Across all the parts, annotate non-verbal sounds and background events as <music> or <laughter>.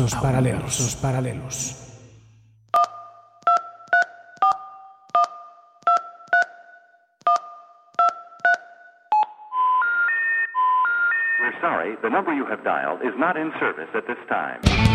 universos paralelos, paralelos. We're sorry, the number you have dialed is not in service at this time.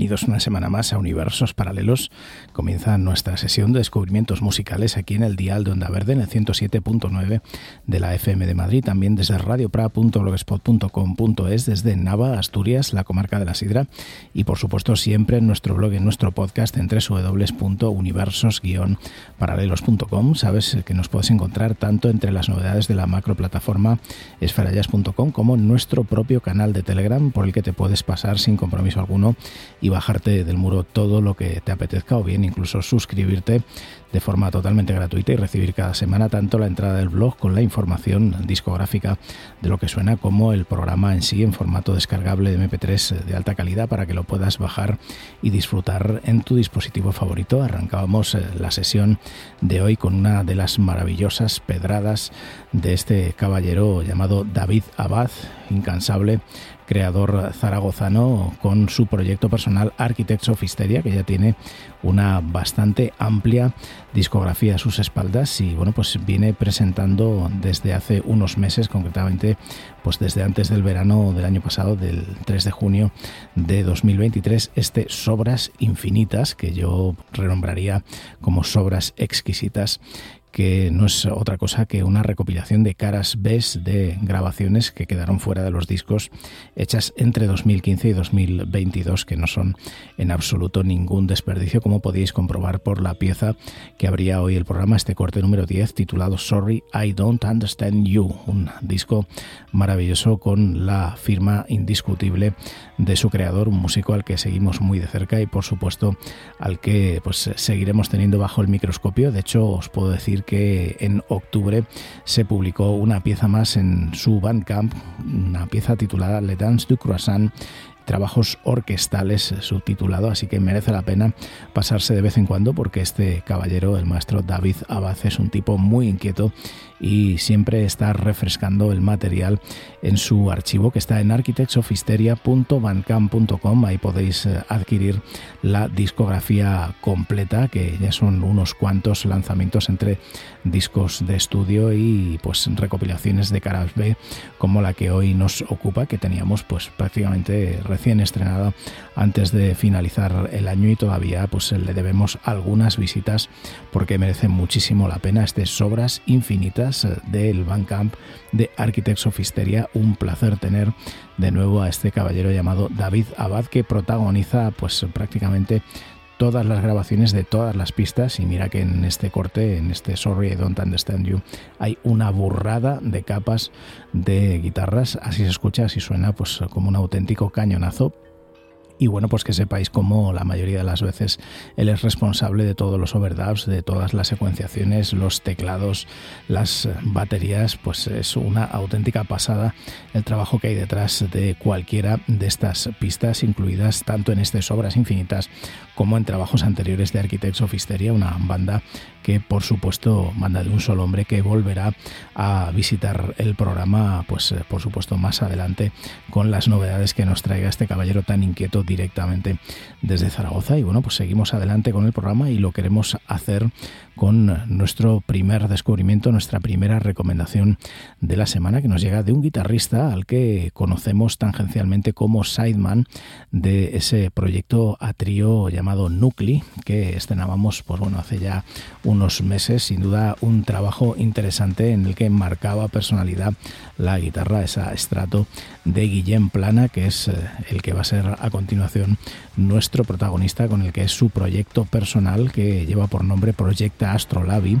Bienvenidos una semana más a Universos Paralelos. Comienza nuestra sesión de descubrimientos musicales aquí en el Dial de Onda Verde, en el 107.9 de la FM de Madrid, también desde radiopra.blogspot.com.es, desde Nava, Asturias, la comarca de la Sidra, y por supuesto siempre en nuestro blog, en nuestro podcast en www.universos-paralelos.com. Sabes que nos puedes encontrar tanto entre las novedades de la macroplataforma esferayas.com como en nuestro propio canal de Telegram, por el que te puedes pasar sin compromiso alguno y bajarte del muro todo lo que te apetezca o bien incluso suscribirte de forma totalmente gratuita y recibir cada semana tanto la entrada del blog con la información discográfica de lo que suena como el programa en sí en formato descargable de MP3 de alta calidad para que lo puedas bajar y disfrutar en tu dispositivo favorito. Arrancábamos eh, la sesión de hoy con una de las maravillosas pedradas de este caballero llamado David Abad incansable creador zaragozano con su proyecto personal Architects of Hysteria, que ya tiene una bastante amplia discografía a sus espaldas y bueno, pues viene presentando desde hace unos meses, concretamente pues desde antes del verano del año pasado, del 3 de junio de 2023, este Sobras Infinitas, que yo renombraría como Sobras Exquisitas, que no es otra cosa que una recopilación de caras B de grabaciones que quedaron fuera de los discos hechas entre 2015 y 2022, que no son en absoluto ningún desperdicio, como podéis comprobar por la pieza que habría hoy el programa, este corte número 10, titulado Sorry, I Don't Understand You, un disco maravilloso con la firma indiscutible de su creador, un músico al que seguimos muy de cerca y por supuesto al que pues seguiremos teniendo bajo el microscopio. De hecho, os puedo decir que en octubre se publicó una pieza más en su Bandcamp, una pieza titulada Le Dance du Croissant trabajos orquestales subtitulado, así que merece la pena pasarse de vez en cuando porque este caballero, el maestro David Abad, es un tipo muy inquieto y siempre está refrescando el material en su archivo que está en architectsofisteria.bandcamp.com. Ahí podéis eh, adquirir la discografía completa, que ya son unos cuantos lanzamientos entre discos de estudio y pues recopilaciones de caras B como la que hoy nos ocupa, que teníamos pues prácticamente recién estrenada antes de finalizar el año y todavía pues le debemos algunas visitas porque merece muchísimo la pena este Sobras Infinitas del Bandcamp de Architects of Hysteria. Un placer tener de nuevo a este caballero llamado David Abad que protagoniza pues prácticamente todas las grabaciones de todas las pistas. Y mira que en este corte, en este Sorry I Don't Understand You, hay una burrada de capas de guitarras, así se escucha, así suena pues como un auténtico cañonazo, y bueno, pues que sepáis cómo la mayoría de las veces él es responsable de todos los overdubs, de todas las secuenciaciones, los teclados, las baterías, pues es una auténtica pasada el trabajo que hay detrás de cualquiera de estas pistas, incluidas tanto en estas obras infinitas como en trabajos anteriores de Architects of Hysteria, una banda que por supuesto manda de un solo hombre que volverá a visitar el programa, pues por supuesto más adelante con las novedades que nos traiga este caballero tan inquieto directamente desde Zaragoza. Y bueno, pues seguimos adelante con el programa y lo queremos hacer con nuestro primer descubrimiento, nuestra primera recomendación de la semana que nos llega de un guitarrista al que conocemos tangencialmente como sideman de ese proyecto a trío llamado Nucli que estrenábamos pues bueno hace ya unos meses, sin duda un trabajo interesante en el que marcaba personalidad la guitarra, esa estrato de Guillem Plana, que es eh, el que va a ser a continuación nuestro protagonista con el que es su proyecto personal que lleva por nombre Proyecta Astrolabi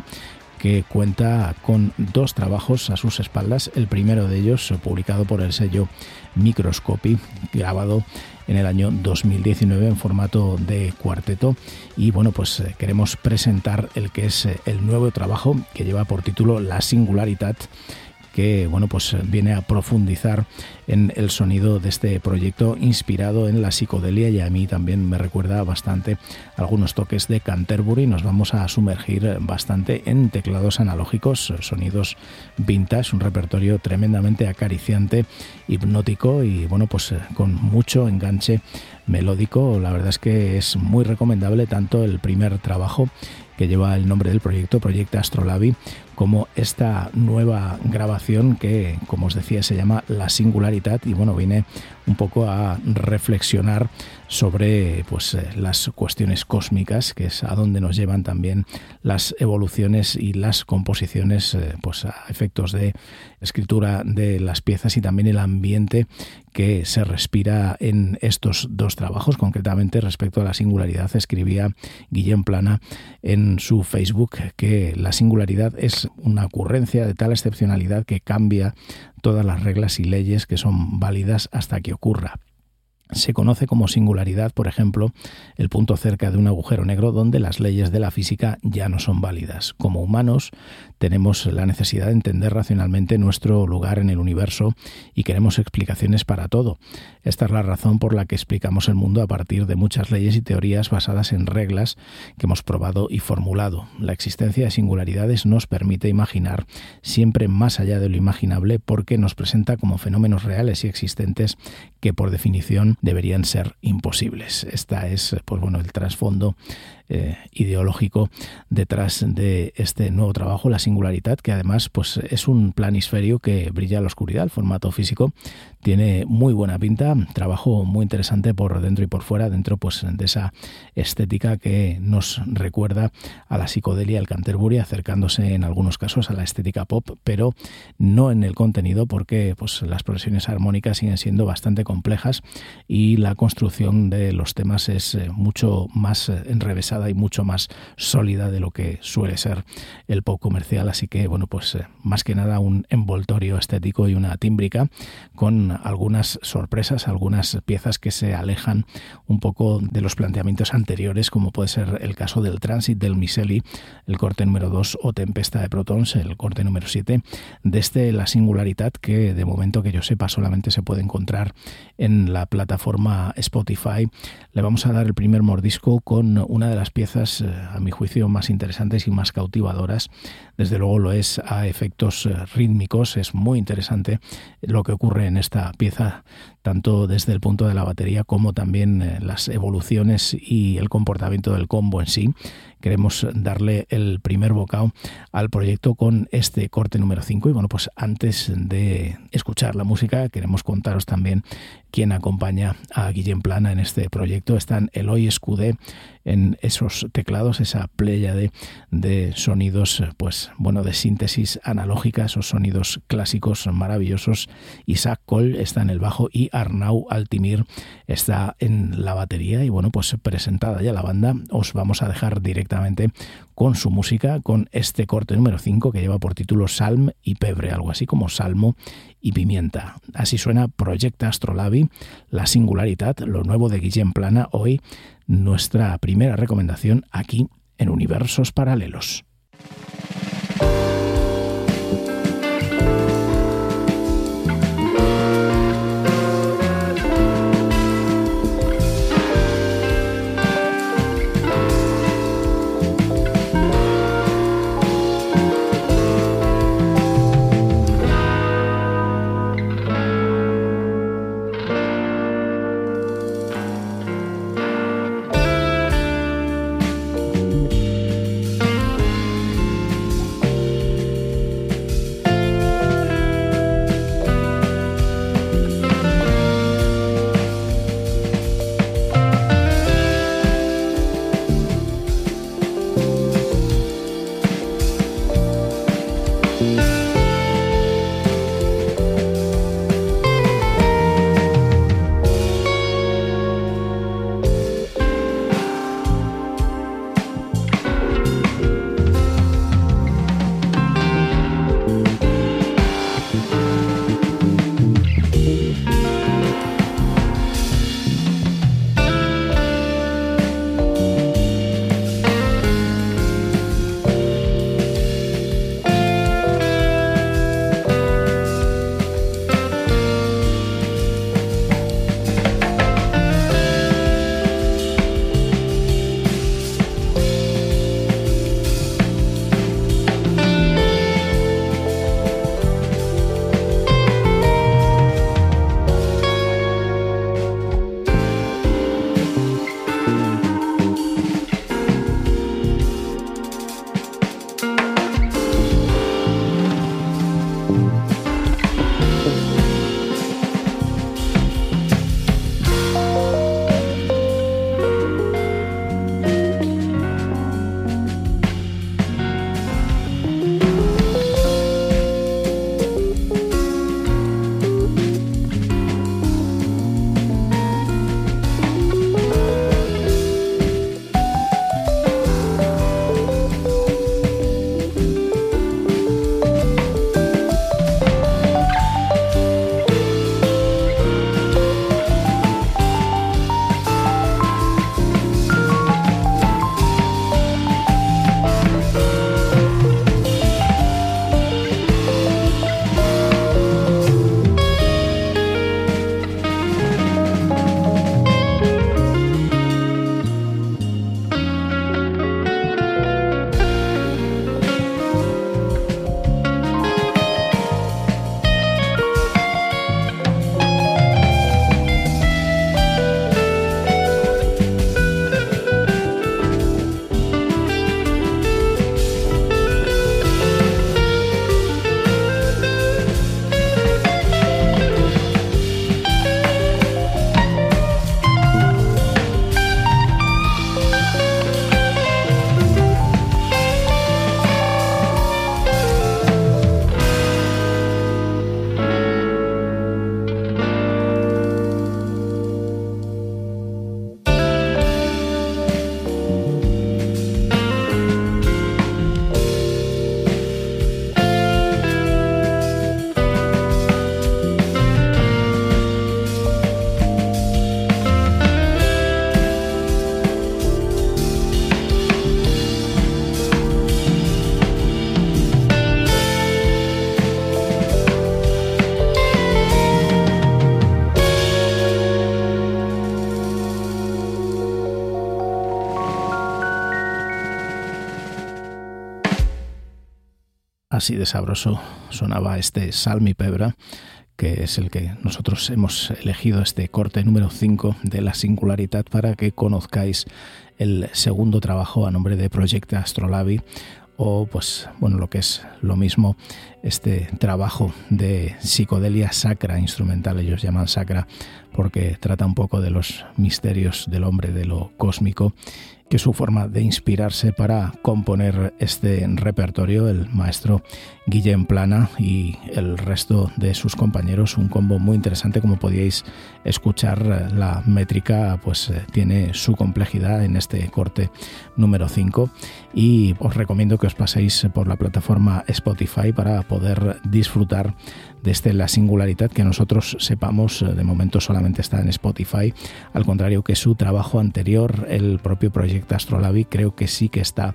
que cuenta con dos trabajos a sus espaldas. El primero de ellos, publicado por el sello Microscopy, grabado en el año 2019 en formato de cuarteto. Y bueno, pues eh, queremos presentar el que es eh, el nuevo trabajo que lleva por título La Singularidad que bueno, pues viene a profundizar en el sonido de este proyecto inspirado en la psicodelia y a mí también me recuerda bastante algunos toques de Canterbury. Nos vamos a sumergir bastante en teclados analógicos, sonidos vintage, un repertorio tremendamente acariciante, hipnótico y bueno, pues con mucho enganche melódico. La verdad es que es muy recomendable tanto el primer trabajo que lleva el nombre del proyecto, Proyecto Astrolabi, como esta nueva grabación que, como os decía, se llama La Singularidad y bueno, viene un poco a reflexionar sobre pues, eh, las cuestiones cósmicas, que es a donde nos llevan también las evoluciones y las composiciones eh, pues, a efectos de escritura de las piezas y también el ambiente que se respira en estos dos trabajos. Concretamente, respecto a la singularidad, escribía Guillem Plana en su Facebook que la singularidad es una ocurrencia de tal excepcionalidad que cambia todas las reglas y leyes que son válidas hasta que ocurra. Se conoce como singularidad, por ejemplo, el punto cerca de un agujero negro donde las leyes de la física ya no son válidas. Como humanos tenemos la necesidad de entender racionalmente nuestro lugar en el universo y queremos explicaciones para todo. Esta es la razón por la que explicamos el mundo a partir de muchas leyes y teorías basadas en reglas que hemos probado y formulado. La existencia de singularidades nos permite imaginar siempre más allá de lo imaginable porque nos presenta como fenómenos reales y existentes que por definición deberían ser imposibles. Esta es, pues bueno, el trasfondo eh, ideológico detrás de este nuevo trabajo, la singularidad, que además pues, es un planisferio que brilla en la oscuridad, el formato físico tiene muy buena pinta, trabajo muy interesante por dentro y por fuera, dentro pues, de esa estética que nos recuerda a la psicodelia, al Canterbury, acercándose en algunos casos a la estética pop, pero no en el contenido porque pues, las progresiones armónicas siguen siendo bastante complejas y la construcción de los temas es eh, mucho más eh, y mucho más sólida de lo que suele ser el pop comercial. Así que, bueno, pues eh, más que nada un envoltorio estético y una tímbrica con algunas sorpresas, algunas piezas que se alejan un poco de los planteamientos anteriores, como puede ser el caso del Transit del Miseli, el corte número 2, o Tempesta de Protons, el corte número 7, desde la singularidad que de momento que yo sepa solamente se puede encontrar en la plataforma Spotify. Le vamos a dar el primer mordisco con una de las piezas, eh, a mi juicio, más interesantes y más cautivadoras. Desde luego lo es a efectos eh, rítmicos. Es muy interesante lo que ocurre en esta pieza, tanto desde el punto de la batería como también eh, las evoluciones y el comportamiento del combo en sí. Queremos darle el primer bocado al proyecto con este corte número 5. Y bueno, pues antes de escuchar la música, queremos contaros también quién acompaña a Guillem Plana en este proyecto. Están Eloy Escudé en esos teclados, esa playa de, de sonidos, pues bueno, de síntesis analógica, esos sonidos clásicos maravillosos. Isaac Cole está en el bajo y Arnau Altimir está en la batería. Y bueno, pues presentada ya la banda, os vamos a dejar directamente con su música, con este corte número 5 que lleva por título Salm y Pebre, algo así como Salmo y Pimienta. Así suena Project Astrolabi, la singularidad, lo nuevo de Guillem Plana, hoy nuestra primera recomendación aquí en Universos Paralelos. Así de sabroso sonaba este Salmi Pebra, que es el que nosotros hemos elegido este corte número 5 de la singularidad para que conozcáis el segundo trabajo a nombre de Project Astrolabi o pues bueno lo que es lo mismo este trabajo de psicodelia sacra instrumental ellos llaman sacra porque trata un poco de los misterios del hombre de lo cósmico que su forma de inspirarse para componer este repertorio, el maestro Guillem Plana y el resto de sus compañeros, un combo muy interesante como podíais escuchar, la métrica pues eh, tiene su complejidad en este corte número 5 y os recomiendo que os paséis por la plataforma Spotify para poder disfrutar desde la singularidad que nosotros sepamos, eh, de momento solamente está en Spotify, al contrario que su trabajo anterior, el propio proyecto Astrolabi, creo que sí que está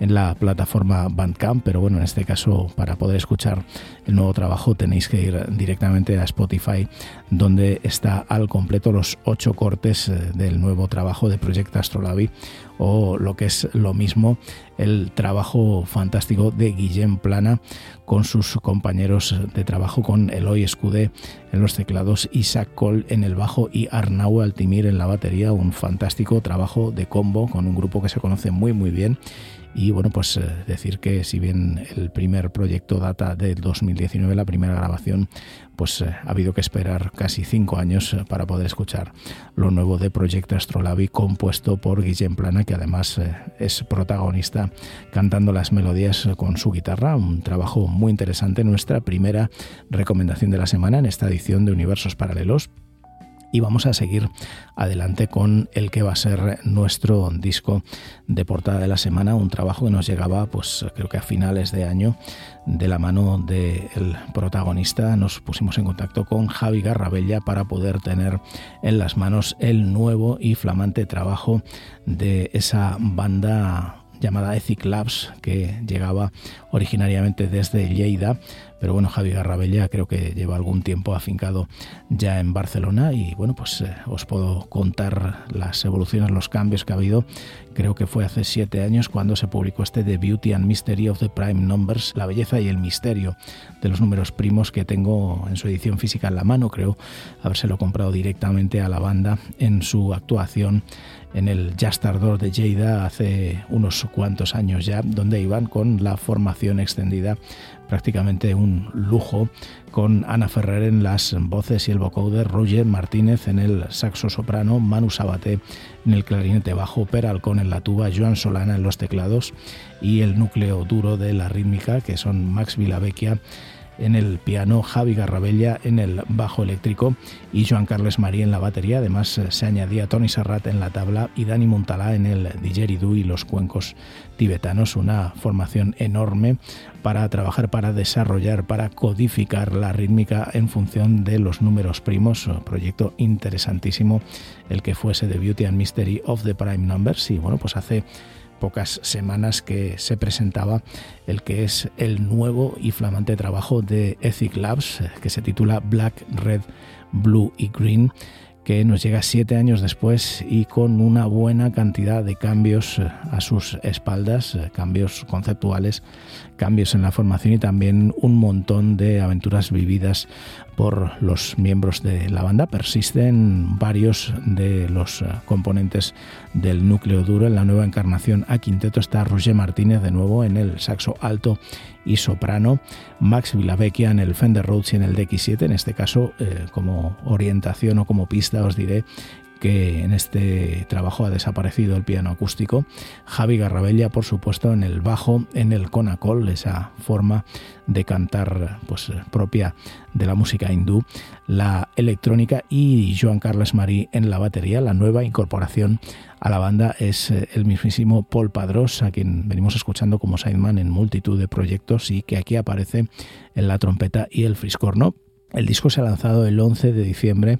en la plataforma Bandcamp, pero bueno, en este caso para poder escuchar el nuevo trabajo tenéis que ir directamente a Spotify, donde está al completo los ocho cortes eh, del nuevo trabajo de Proyecto Astrolabi o lo que es lo mismo el trabajo fantástico de Guillem Plana con sus compañeros de trabajo con Eloy Escudé en los teclados, Isaac Cole en el bajo y Arnau Altimir en la batería, un fantástico trabajo de combo con un grupo que se conoce muy muy bien y bueno, pues eh, decir que si bien el primer proyecto data del 2019, la primera grabación, pues eh, ha habido que esperar casi cinco años eh, para poder escuchar lo nuevo de Proyecto Astrolabi, compuesto por Guillem Plana, que además es protagonista cantando las melodías con su guitarra. Un trabajo muy interesante, nuestra primera recomendación de la semana en esta edición de Universos Paralelos y vamos a seguir adelante con el que va a ser nuestro disco de portada de la semana, un trabajo que nos llegaba pues creo que a finales de año de la mano del protagonista. Nos pusimos en contacto con Javi Garrabella para poder tener en las manos el nuevo y flamante trabajo de esa banda llamada Ethic Labs que llegaba originariamente desde Lleida pero bueno, Javi Garrabella creo que lleva algún tiempo afincado ya en Barcelona y bueno, pues eh, os puedo contar las evoluciones, los cambios que ha habido. Creo que fue hace siete años cuando se publicó este The Beauty and Mystery of the Prime Numbers, la belleza y el misterio de los números primos que tengo en su edición física en la mano. Creo habérselo comprado directamente a la banda en su actuación en el Jazz Tardor de Lleida hace unos cuantos años ya, donde iban con la formación extendida prácticamente un lujo, con Ana Ferrer en las voces y el vocoder, Roger Martínez en el saxo soprano, Manu Sabaté en el clarinete bajo, Peralcón en la tuba, Joan Solana en los teclados y el núcleo duro de la rítmica, que son Max Vilavecchia en el piano, Javi Garrabella en el bajo eléctrico y Joan Carles María en la batería. Además eh, se añadía Tony Serrat en la tabla y Dani Montalá en el didgeridoo y los cuencos tibetanos. Una formación enorme para trabajar, para desarrollar, para codificar la rítmica en función de los números primos. proyecto interesantísimo el que fuese The Beauty and Mystery of the Prime Numbers. Y bueno, pues hace pocas semanas que se presentaba el que es el nuevo y flamante trabajo de Ethic Labs, que se titula Black, Red, Blue y Green que nos llega siete años después y con una buena cantidad de cambios eh, a sus espaldas, eh, cambios conceptuales, cambios en la formación y también un montón de aventuras vividas por los miembros de la banda. Persisten varios de los eh, componentes del núcleo duro. En la nueva encarnación a quinteto está Roger Martínez de nuevo en el saxo alto y soprano, Max Vilavecchia en el Fender Rhodes y en el DX7, en este caso eh, como orientación o como pista os diré que en este trabajo ha desaparecido el piano acústico. Javi Garrabella, por supuesto, en el bajo, en el conacol, esa forma de cantar pues, propia de la música hindú, la electrónica y Joan Carles Marí en la batería. La nueva incorporación a la banda es eh, el mismísimo Paul Padros, a quien venimos escuchando como sideman en multitud de proyectos y que aquí aparece en la trompeta y el friscorno el disco se ha lanzado el 11 de diciembre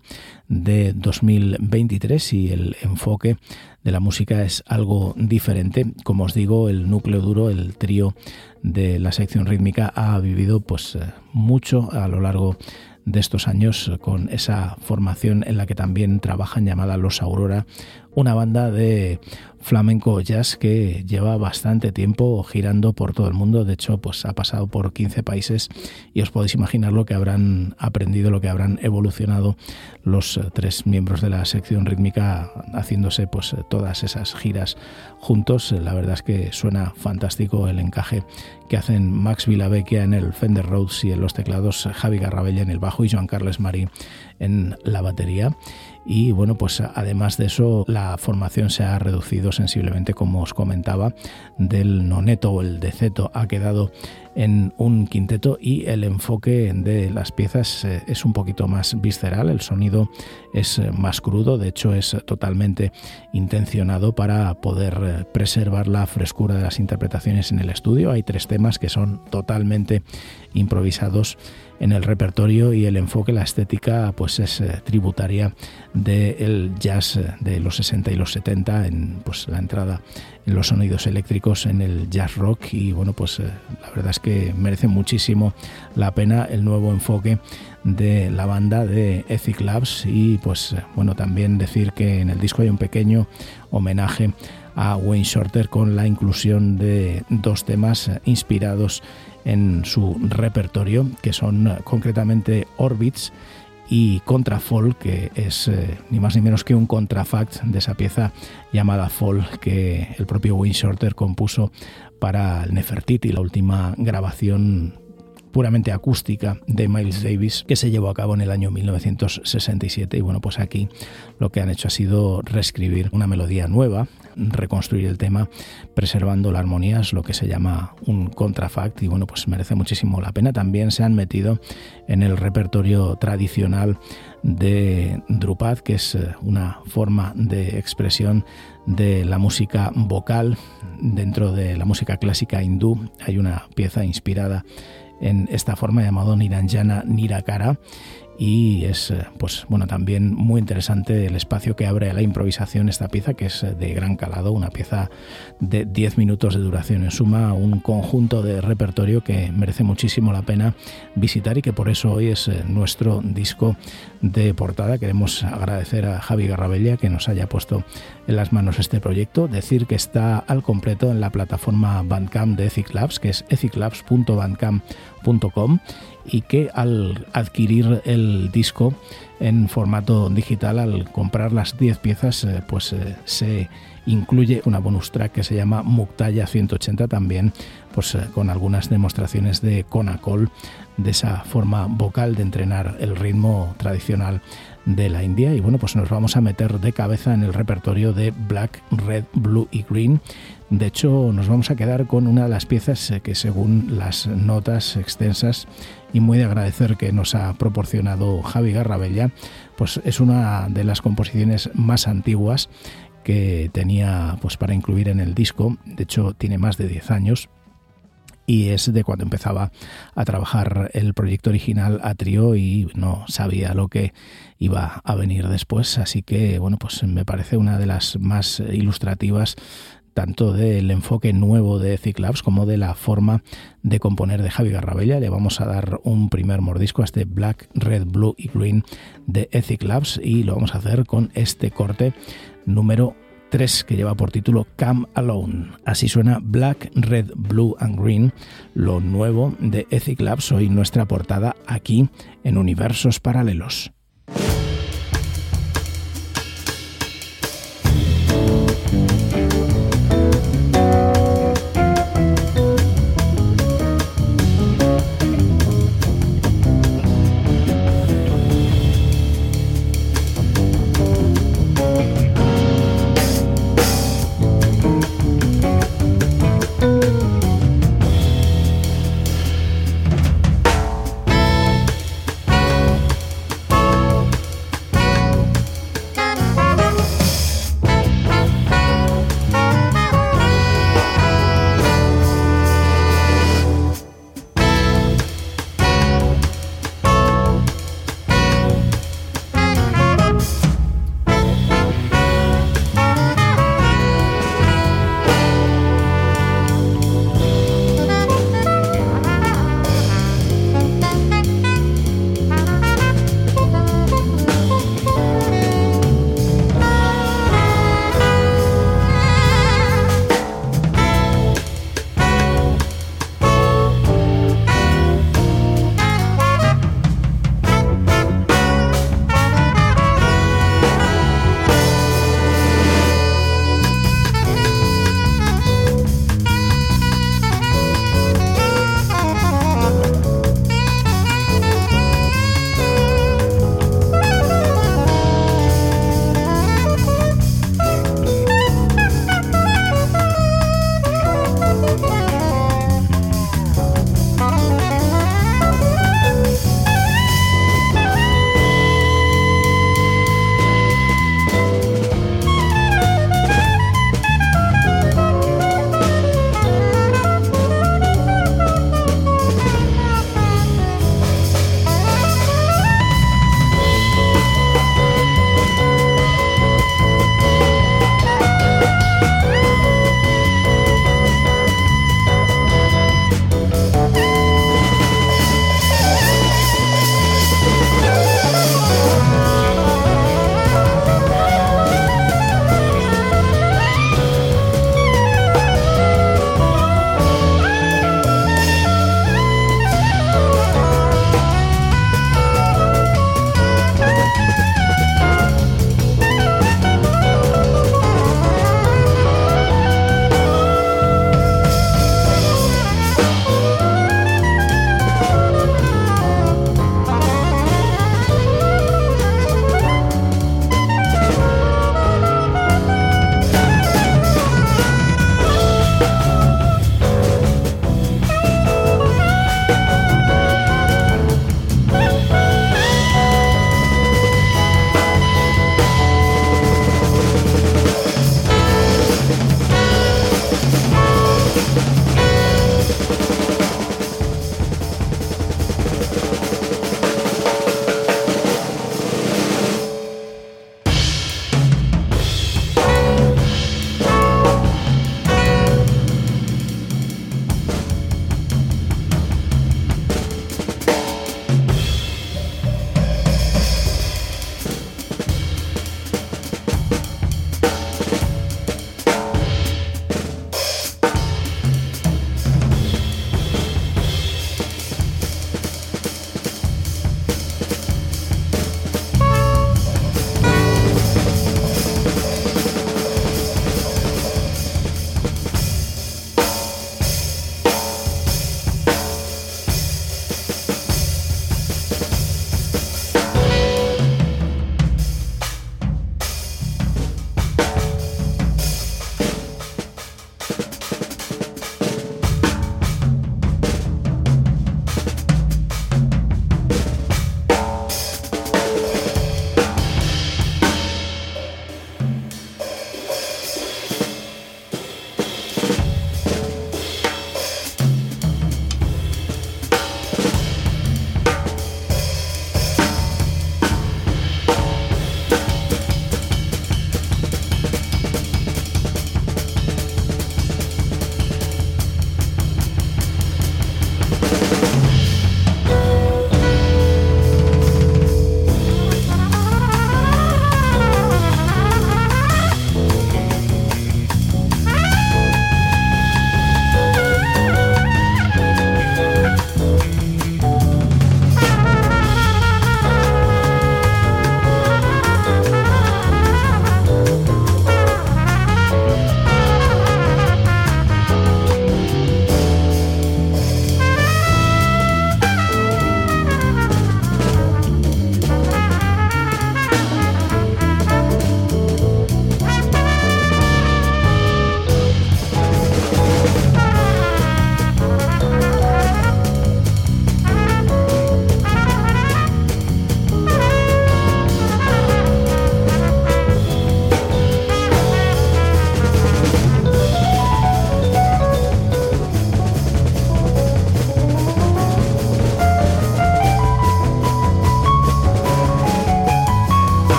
de 2023 y el enfoque de la música es algo diferente. Como os digo, el núcleo duro, el trío de la sección rítmica ha vivido pues eh, mucho a lo largo de estos años con esa formación en la que también trabajan llamada Los Aurora, una banda de flamenco jazz que lleva bastante tiempo girando por todo el mundo. De hecho, pues ha pasado por 15 países y os podéis imaginar lo que habrán aprendido, lo que habrán evolucionado los eh, tres miembros de la sección rítmica haciéndose pues todas esas giras juntos. La verdad es que suena fantástico el encaje que hacen Max Villavecchia en el Fender Rhodes y en los teclados, Javi Garrabella en el bajo y Joan Carles Marí en la batería y bueno, pues además de eso la formación se ha reducido sensiblemente, como os comentaba, del noneto o el deceto ha quedado en un quinteto y el enfoque de las piezas eh, es un poquito más visceral, el sonido es eh, más crudo, de hecho es totalmente intencionado para poder eh, preservar la frescura de las interpretaciones en el estudio. Hay tres temas que son totalmente improvisados en el repertorio y el enfoque, la estética, pues es eh, tributaria del jazz eh, de los 60 y los 70, en pues la entrada en los sonidos eléctricos, en el jazz rock. Y bueno, pues eh, la verdad es que merece muchísimo la pena el nuevo enfoque de la banda de Ethic Labs. Y pues bueno, también decir que en el disco hay un pequeño homenaje a Wayne Shorter con la inclusión de dos temas inspirados en su repertorio, que son eh, concretamente Orbits y Contrafall, que es eh, ni más ni menos que un contrafact de esa pieza llamada Fall que el propio Wayne Shorter compuso para el Nefertiti, la última grabación puramente acústica de Miles Davis que se llevó a cabo en el año 1967 y bueno pues aquí lo que han hecho ha sido reescribir una melodía nueva reconstruir el tema preservando la armonía es lo que se llama un contrafact y bueno pues merece muchísimo la pena. También se han metido en el repertorio tradicional de Drupad que es eh, una forma de expresión de la música vocal. Dentro de la música clásica hindú hay una pieza inspirada en esta forma llamado Niranjana Nirakara y es eh, pues bueno también muy interesante el espacio que abre a la improvisación esta pieza que es eh, de gran calado una pieza de 10 minutos de duración. En suma un conjunto de repertorio que merece muchísimo la pena visitar y que por eso hoy es eh, nuestro disco de portada. Queremos agradecer a Javi Garrabella que nos haya puesto en las manos este proyecto. Decir que está al completo en la plataforma Bandcamp de Ethic Labs que es ethiclabs.bandcamp.com y que al adquirir el disco en formato digital, al comprar las 10 piezas, eh, pues eh, se incluye una bonus track que se llama Muktaya 180 también, pues eh, con algunas demostraciones de Conacol, de esa forma vocal de entrenar el ritmo tradicional de la India. Y bueno pues nos vamos a meter de cabeza en el repertorio de Black, Red, Blue y Green. De hecho, nos vamos a quedar con una de las piezas que según las notas extensas y muy de agradecer que nos ha proporcionado Javi Garrabella, pues es una de las composiciones más antiguas que tenía pues para incluir en el disco. De hecho, tiene más de 10 años y es de cuando empezaba a trabajar el proyecto original a trío y no sabía lo que iba a venir después, así que bueno, pues me parece una de las más ilustrativas tanto del enfoque nuevo de Ethic Labs como de la forma de componer de Javi Garrabella. Le vamos a dar un primer mordisco a este Black, Red, Blue y Green de Ethic Labs y lo vamos a hacer con este corte número 3 que lleva por título Come Alone. Así suena Black, Red, Blue and Green, lo nuevo de Ethic Labs, hoy nuestra portada aquí en Universos Paralelos.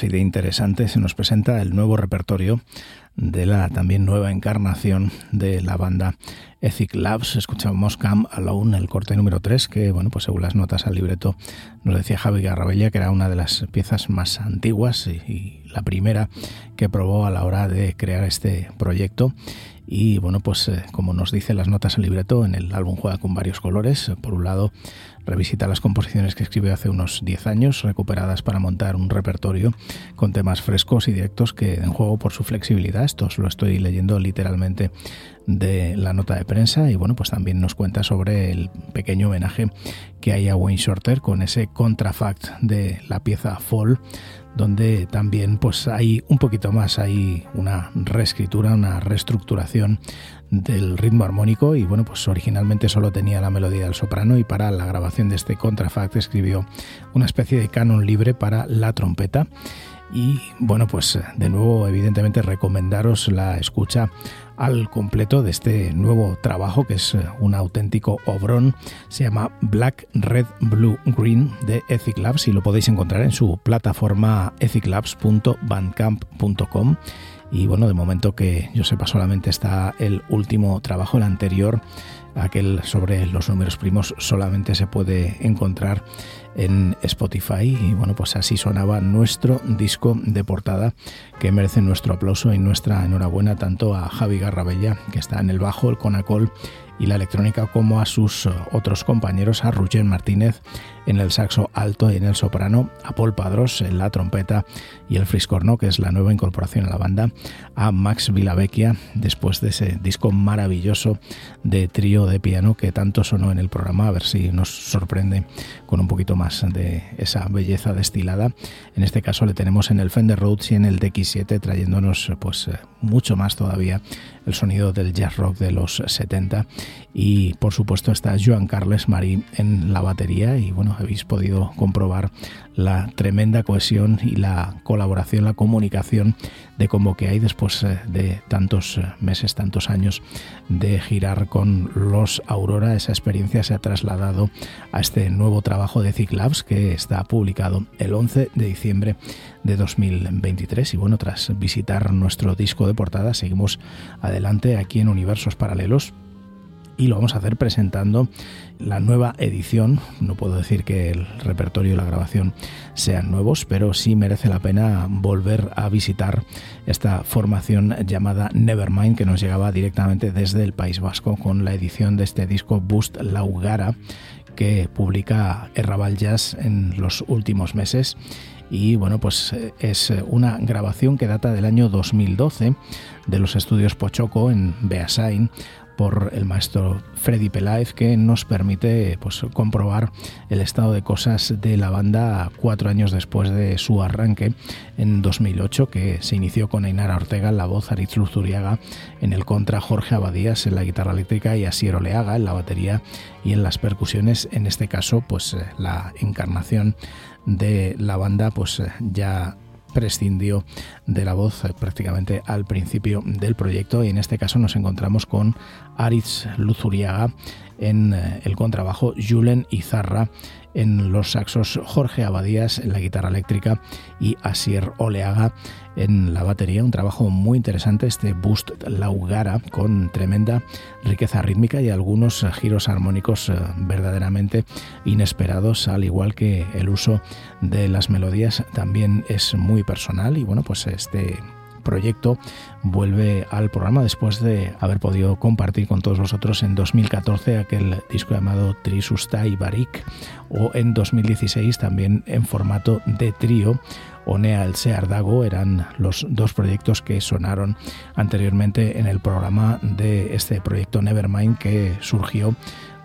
Así de interesante se nos presenta el nuevo repertorio de la también nueva encarnación de la banda Ethic Labs. Escuchamos Come Alone, el corte número 3, que, bueno, pues según las notas al libreto, nos decía Javi Garrabella que era una de las piezas más antiguas y la primera que probó a la hora de crear este proyecto y bueno, pues eh, como nos dice las notas al libreto, en el álbum juega con varios colores. Por un lado, revisita las composiciones que escribió hace unos 10 años, recuperadas para montar un repertorio con temas frescos y directos que en juego por su flexibilidad. Esto os lo estoy leyendo literalmente de la nota de prensa y bueno, pues también nos cuenta sobre el pequeño homenaje que hay a Wayne Shorter con ese contrafact de la pieza Fall donde también pues hay un poquito más, hay una reescritura, una reestructuración del ritmo armónico y bueno, pues originalmente solo tenía la melodía del soprano y para la grabación de este contrafact escribió una especie de canon libre para la trompeta. Y bueno, pues de nuevo evidentemente recomendaros la escucha al completo de este nuevo trabajo que es un auténtico obrón. Se llama Black, Red, Blue, Green de Ethic Labs y lo podéis encontrar en su plataforma ethiclabs.bandcamp.com. Y bueno, de momento que yo sepa solamente está el último trabajo, el anterior, aquel sobre los números primos, solamente se puede encontrar en Spotify y bueno pues así sonaba nuestro disco de portada que merece nuestro aplauso y nuestra enhorabuena tanto a Javi Garrabella que está en el bajo, el conacol y la electrónica como a sus otros compañeros, a Ruggen Martínez en el saxo alto y en el soprano, a Paul Padros en la trompeta y el friscorno, que es la nueva incorporación a la banda, a Max Vilavecchia después de ese disco maravilloso de trío de piano que tanto sonó en el programa, a ver si nos sorprende con un poquito más de esa belleza destilada. En este caso le tenemos en el Fender Rhodes y en el DX7 trayéndonos pues mucho más todavía el sonido del jazz rock de los 70 y por supuesto está Joan Carles Marí en la batería y bueno, habéis podido comprobar la tremenda cohesión y la colaboración, la comunicación de cómo que hay después eh, de tantos eh, meses, tantos años de girar con los Aurora. Esa experiencia se ha trasladado a este nuevo trabajo de Labs que está publicado el 11 de diciembre de 2023. Y bueno, tras visitar nuestro disco de portada, seguimos adelante aquí en Universos Paralelos y lo vamos a hacer presentando la nueva edición. No puedo decir que el repertorio y la grabación sean nuevos, pero sí merece la pena volver a visitar esta formación llamada Nevermind que nos llegaba directamente desde el País Vasco con la edición de este disco Boost Laugara que publica Errabal Jazz en los últimos meses y bueno pues es una grabación que data del año 2012 de los estudios Pochoco en Beasain por el maestro Freddy Peláez que nos permite pues, comprobar el estado de cosas de la banda cuatro años después de su arranque en 2008 que se inició con Ainara Ortega en la voz, Aritz Luzuriaga en el contra, Jorge Abadías en la guitarra eléctrica y Asier Oleaga en la batería y en las percusiones, en este caso pues eh, la encarnación de la banda pues eh, ya prescindió de la voz eh, prácticamente al principio del proyecto. Y en este caso nos encontramos con Aritz Luzuriaga en eh, el contrabajo, Julen Izarra en los saxos, Jorge Abadías en la guitarra eléctrica y Asier Oleaga en la batería. Un trabajo muy interesante, este Boost Laugara, con tremenda riqueza rítmica y algunos giros armónicos eh, verdaderamente inesperados, al igual que el uso de las melodías también es muy personal y bueno, pues este proyecto vuelve al programa después de haber podido compartir con todos vosotros en 2014 aquel disco llamado Trisusta y Barik o en 2016 también en formato de trío Onea el Seardago eran los dos proyectos que sonaron anteriormente en el programa de este proyecto Nevermind que surgió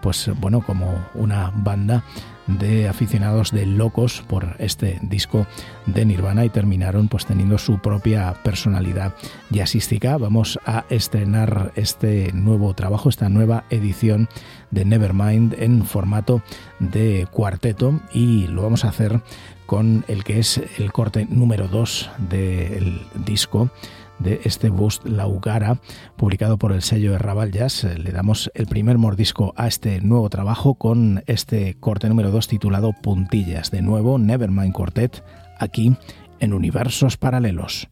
pues bueno como una banda de aficionados de locos por este disco de Nirvana y terminaron pues teniendo su propia personalidad jazzística. Vamos a estrenar este nuevo trabajo, esta nueva edición de Nevermind en formato de cuarteto y lo vamos a hacer con el que es el corte número 2 del disco de este Boost Laugara, publicado por el sello de Raval Jazz. Le damos el primer mordisco a este nuevo trabajo con este corte número 2 titulado Puntillas. De nuevo, Nevermind Quartet, aquí en universos paralelos.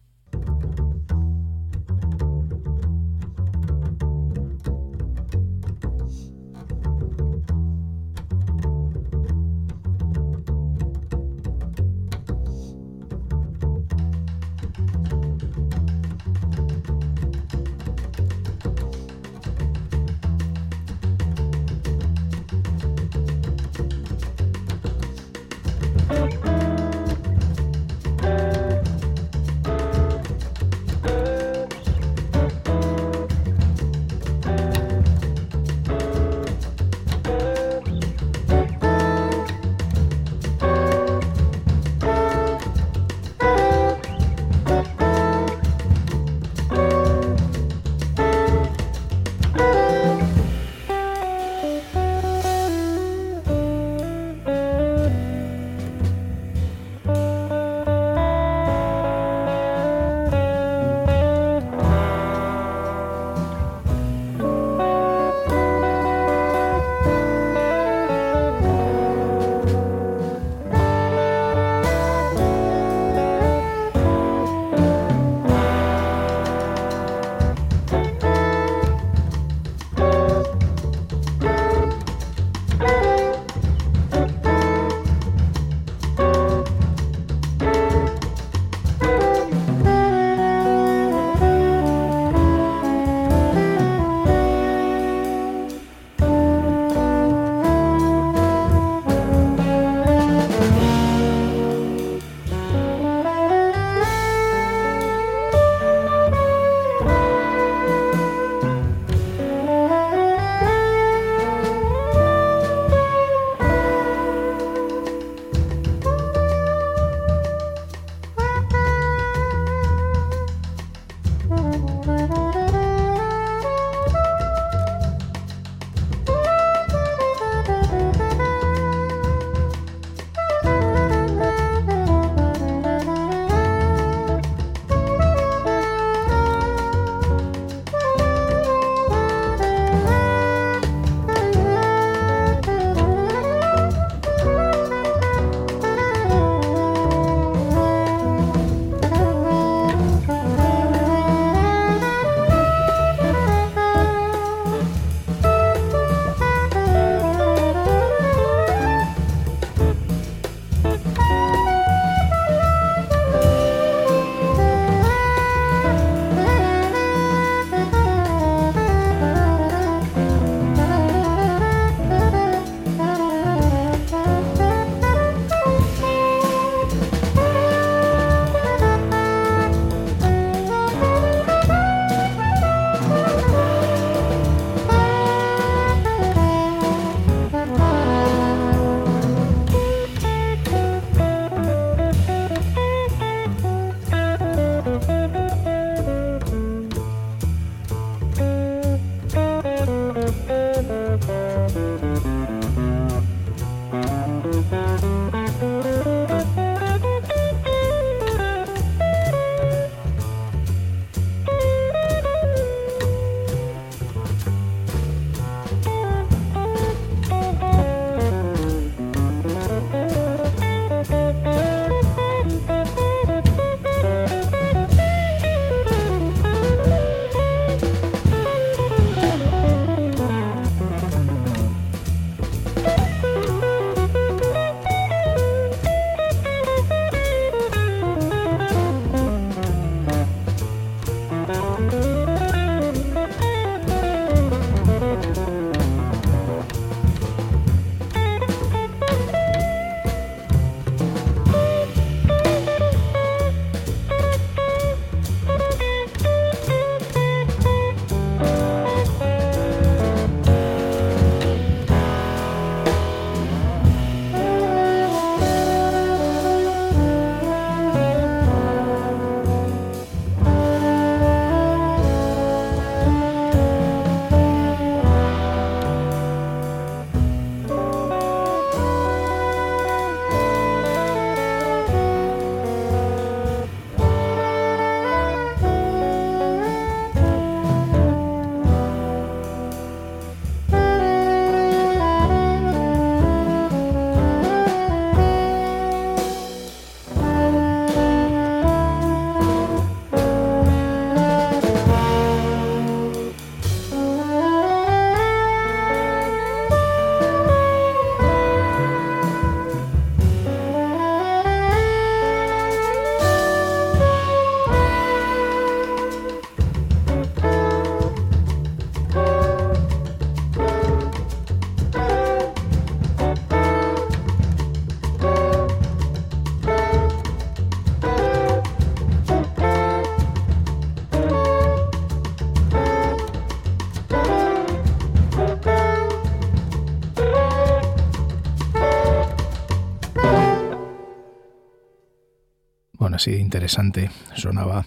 Así interesante sonaba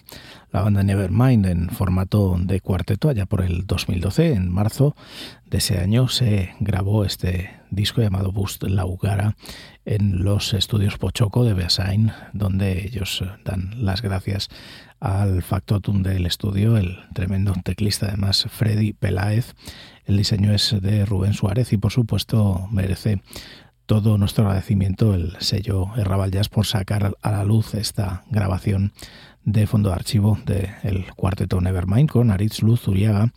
la banda Nevermind en formato de cuarteto allá por el 2012. En marzo de ese año se grabó este disco llamado Bust Laugara en los estudios Pochoco de Beasain, donde ellos dan las gracias al factotum del estudio, el tremendo teclista además Freddy Peláez. El diseño es de Rubén Suárez y por supuesto merece todo nuestro agradecimiento el sello Errabal Jazz por sacar a la luz esta grabación de fondo de archivo del cuarteto Nevermind con Aritz Luz Uriaga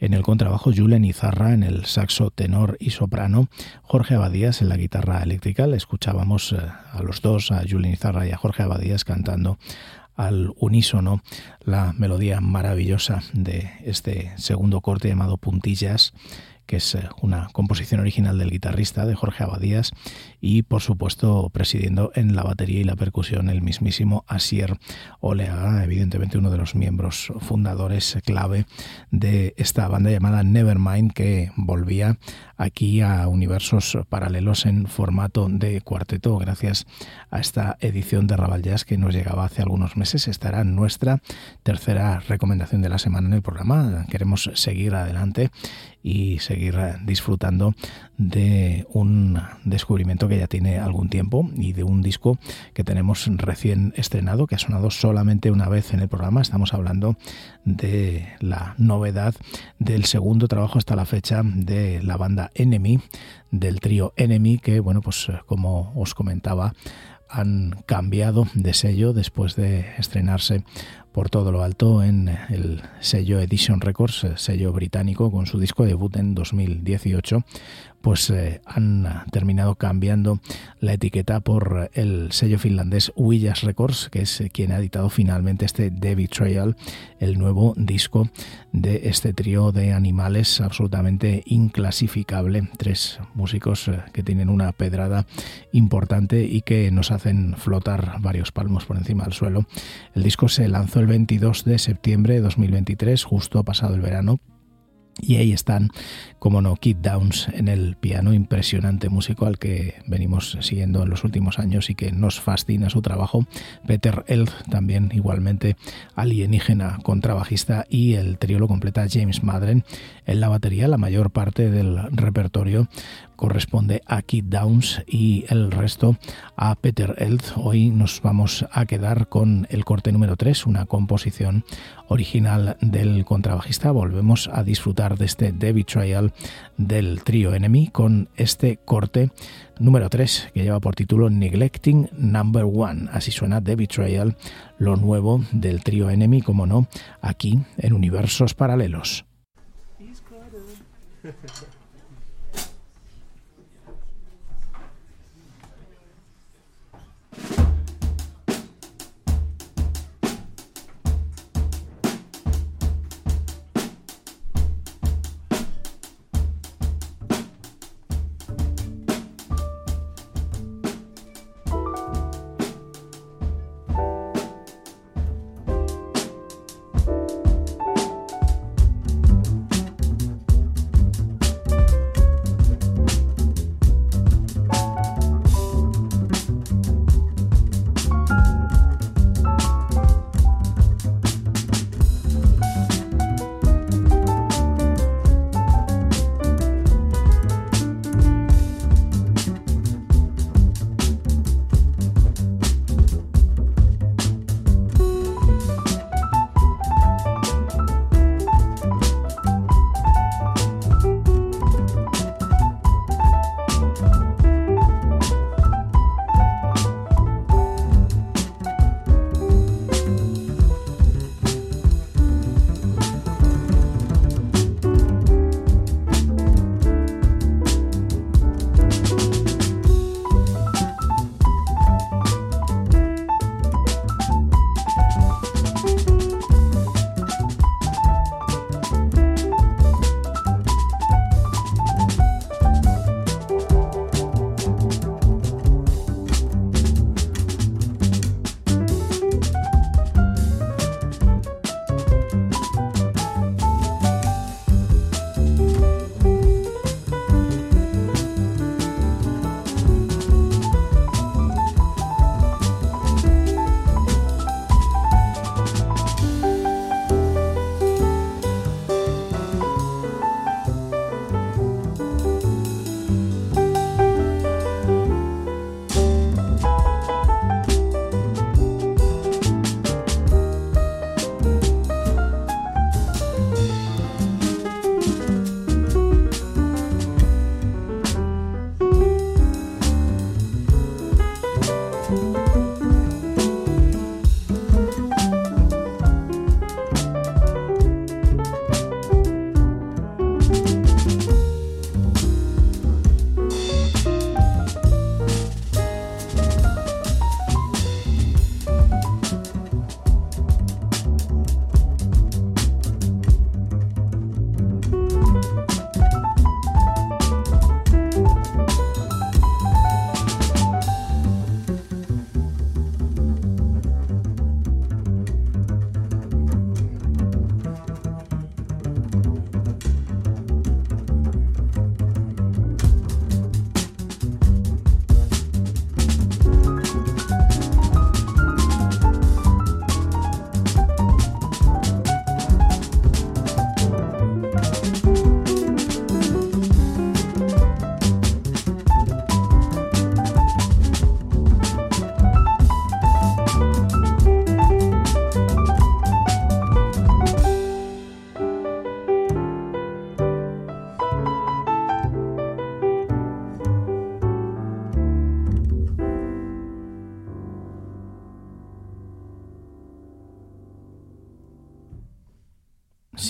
en el contrabajo, Julen Izarra en el saxo tenor y soprano, Jorge Abadías en la guitarra eléctrica. escuchábamos eh, a los dos, a Julen Izarra y a Jorge Abadías cantando al unísono la melodía maravillosa de este segundo corte llamado Puntillas que es eh, una composición original del guitarrista de Jorge Abadías y por supuesto presidiendo en la batería y la percusión el mismísimo Asier Oleaga, evidentemente uno de los miembros fundadores clave de esta banda llamada Nevermind que volvía aquí a universos paralelos en formato de cuarteto gracias a esta edición de Raval Jazz que nos llegaba hace algunos meses. Estará nuestra tercera recomendación de la semana en el programa. Queremos seguir adelante y seguir disfrutando de un descubrimiento que ya tiene algún tiempo y de un disco que tenemos recién estrenado, que ha sonado solamente una vez en el programa. Estamos hablando de la novedad del segundo trabajo hasta la fecha de la banda Enemy, del trío Enemy, que, bueno, pues como os comentaba, han cambiado de sello después de estrenarse por todo lo alto en el sello Edition Records, sello británico, con su disco debut en 2018, pues eh, han terminado cambiando la etiqueta por el sello finlandés Willas Records, que es quien ha editado finalmente este The Betrayal, el nuevo disco de este trío de animales absolutamente inclasificable. Tres músicos eh, que tienen una pedrada importante y que nos hacen flotar varios palmos por encima del suelo. El disco se lanzó el 22 de septiembre de 2023, justo pasado el verano, y ahí están, como no, Kid Downs en el piano, impresionante músico al que venimos siguiendo en los últimos años y que nos fascina su trabajo. Peter Elf, también igualmente alienígena contrabajista, y el trío lo completa James Madren en la batería. La mayor parte del repertorio corresponde a Kid Downs y el resto a Peter Elth. Hoy nos vamos a quedar con el corte número 3, una composición original del contrabajista. Volvemos a disfrutar de este debut trial del trío Enemy con este corte número 3 que lleva por título Neglecting Number One. Así suena The Betrayal, lo nuevo del trío Enemy, como no, aquí en universos paralelos. <laughs>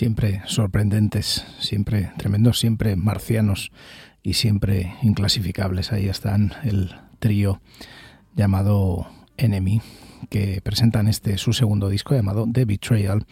siempre sorprendentes, siempre tremendos, siempre marcianos y siempre inclasificables. Ahí están el trío llamado Enemy, que presentan este su segundo disco llamado The Betrayal,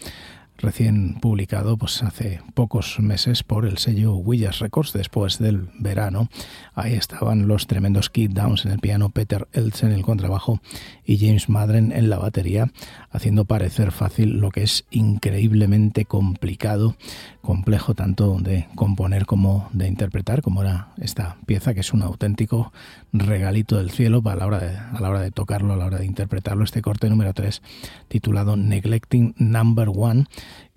recién publicado pues hace pocos meses por el sello Willas Records después del verano. Ahí estaban los tremendos Kid Downs en el piano, Peter Eltz en el contrabajo y James Madren en la batería, haciendo parecer fácil lo que es increíblemente complicado, complejo tanto de componer como de interpretar, como era esta pieza que es un auténtico regalito del cielo para la hora de, a la hora de tocarlo, a la hora de interpretarlo, este corte número 3 titulado Neglecting Number One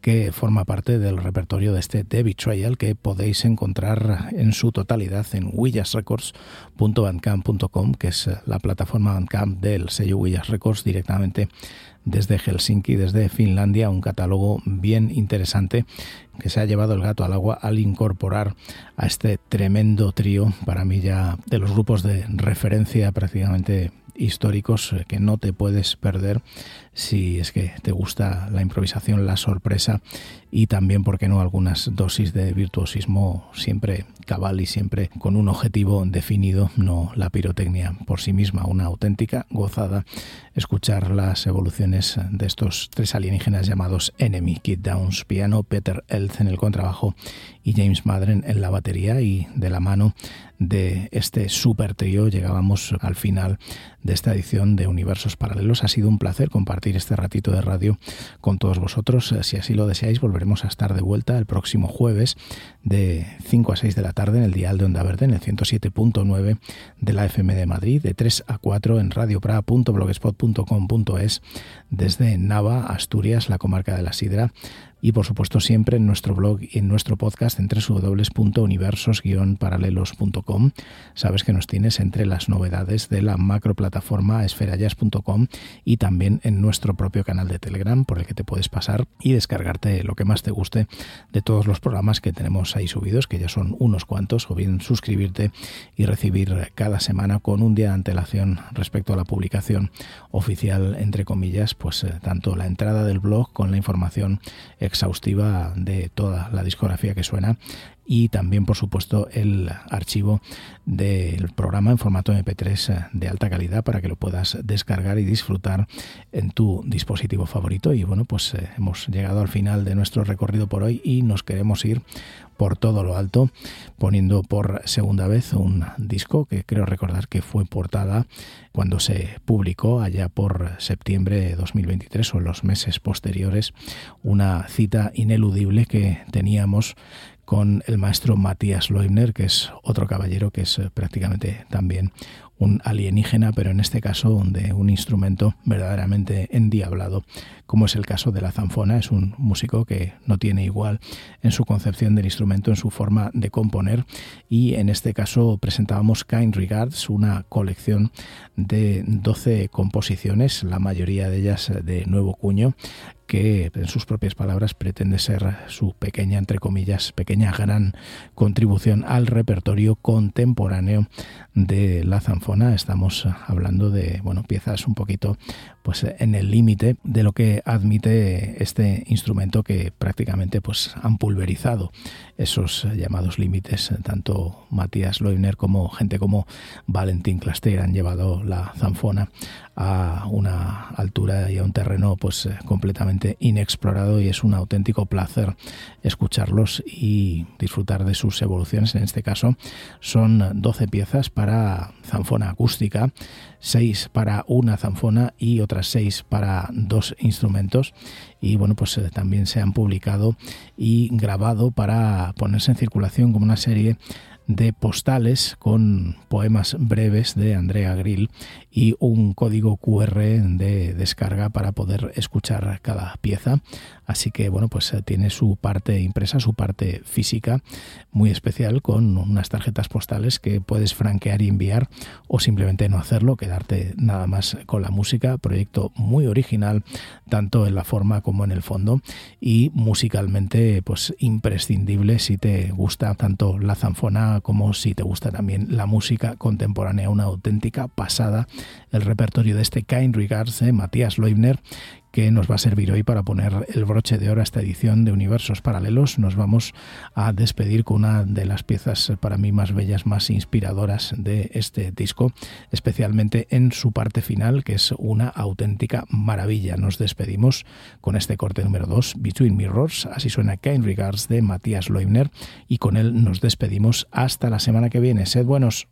que forma parte del repertorio de este The Betrayal que podéis encontrar en su totalidad en willasrecords.bandcamp.com, que es la plataforma Bandcamp del sello Willas Records directamente desde Helsinki, desde Finlandia, un catálogo bien interesante que se ha llevado el gato al agua al incorporar a este tremendo trío, para mí ya de los grupos de referencia prácticamente históricos que no te puedes perder si es que te gusta la improvisación, la sorpresa y también, ¿por qué no?, algunas dosis de virtuosismo siempre cabal y siempre con un objetivo definido, no la pirotecnia por sí misma, una auténtica gozada escuchar las evoluciones de estos tres alienígenas llamados Enemy, Kid Downs, piano, Peter Elth en el contrabajo y James Madren en la batería y de la mano de este super trío llegábamos al final de esta edición de Universos Paralelos. Ha sido un placer compartir este ratito de radio con todos vosotros. Si así lo deseáis, volveremos a estar de vuelta el próximo jueves de 5 a 6 de la tarde en el dial de Onda Verde en el 107.9 de la FM de Madrid, de 3 a 4 en radiopra.blogspot.com.es desde Nava, Asturias, la comarca de la Sidra y por supuesto siempre en nuestro blog y en nuestro podcast en www.universos-paralelos.com. Sabes que nos tienes entre las novedades de la macro plataforma esferayas.com y también en nuestro propio canal de Telegram por el que te puedes pasar y descargarte lo que más te guste de todos los programas que tenemos ahí subidos, que ya son unos cuantos, o bien suscribirte y recibir cada semana con un día de antelación respecto a la publicación oficial, entre comillas, pues eh, tanto la entrada del blog con la información exhaustiva de toda la discografía que suena y también por supuesto el archivo del programa en formato MP3 de alta calidad para que lo puedas descargar y disfrutar en tu dispositivo favorito. Y bueno pues eh, hemos llegado al final de nuestro recorrido por hoy y nos queremos ir por todo lo alto poniendo por segunda vez un disco que creo recordar que fue portada cuando se publicó allá por septiembre de 2023 o en los meses posteriores una cita ineludible que teníamos con el maestro Matías Leubner, que es otro caballero que es eh, prácticamente también un alienígena, pero en este caso de un instrumento verdaderamente endiablado, como es el caso de la zanfona. Es un músico que no tiene igual en su concepción del instrumento, en su forma de componer, y en este caso presentábamos Kind Regards, una colección de 12 composiciones, la mayoría de ellas de nuevo cuño, que en sus propias palabras pretende ser su pequeña, entre comillas, pequeña gran contribución al repertorio contemporáneo de la zanfona. Estamos hablando de bueno, piezas un poquito pues en el límite de lo que admite este instrumento que prácticamente pues han pulverizado esos llamados límites. Tanto Matías Leubner como gente como Valentín Claster han llevado la zanfona a una altura y a un terreno pues completamente inexplorado y es un auténtico placer escucharlos y disfrutar de sus evoluciones. En este caso son 12 piezas para zanfona acústica, 6 para una zanfona y otras 6 para dos instrumentos. Y bueno pues eh, también se han publicado y grabado para ponerse en circulación como una serie de postales con poemas breves de Andrea Grill y un código QR de descarga para poder escuchar cada pieza. Así que bueno, pues eh, tiene su parte impresa, su parte física muy especial con unas tarjetas postales que puedes franquear y enviar o simplemente no hacerlo, quedarte nada más con la música. Proyecto muy original, tanto en la forma como en el fondo y musicalmente pues imprescindible si te gusta tanto la zanfona como si te gusta también la música contemporánea, una auténtica pasada el repertorio de este Kind Regards de Matías Leubner que nos va a servir hoy para poner el broche de oro a esta edición de Universos Paralelos. Nos vamos a despedir con una de las piezas para mí más bellas, más inspiradoras de este disco, especialmente en su parte final, que es una auténtica maravilla. Nos despedimos con este corte número 2, Between Mirrors, así suena Kind Regards de Matías Leubner, y con él nos despedimos hasta la semana que viene. Sed buenos.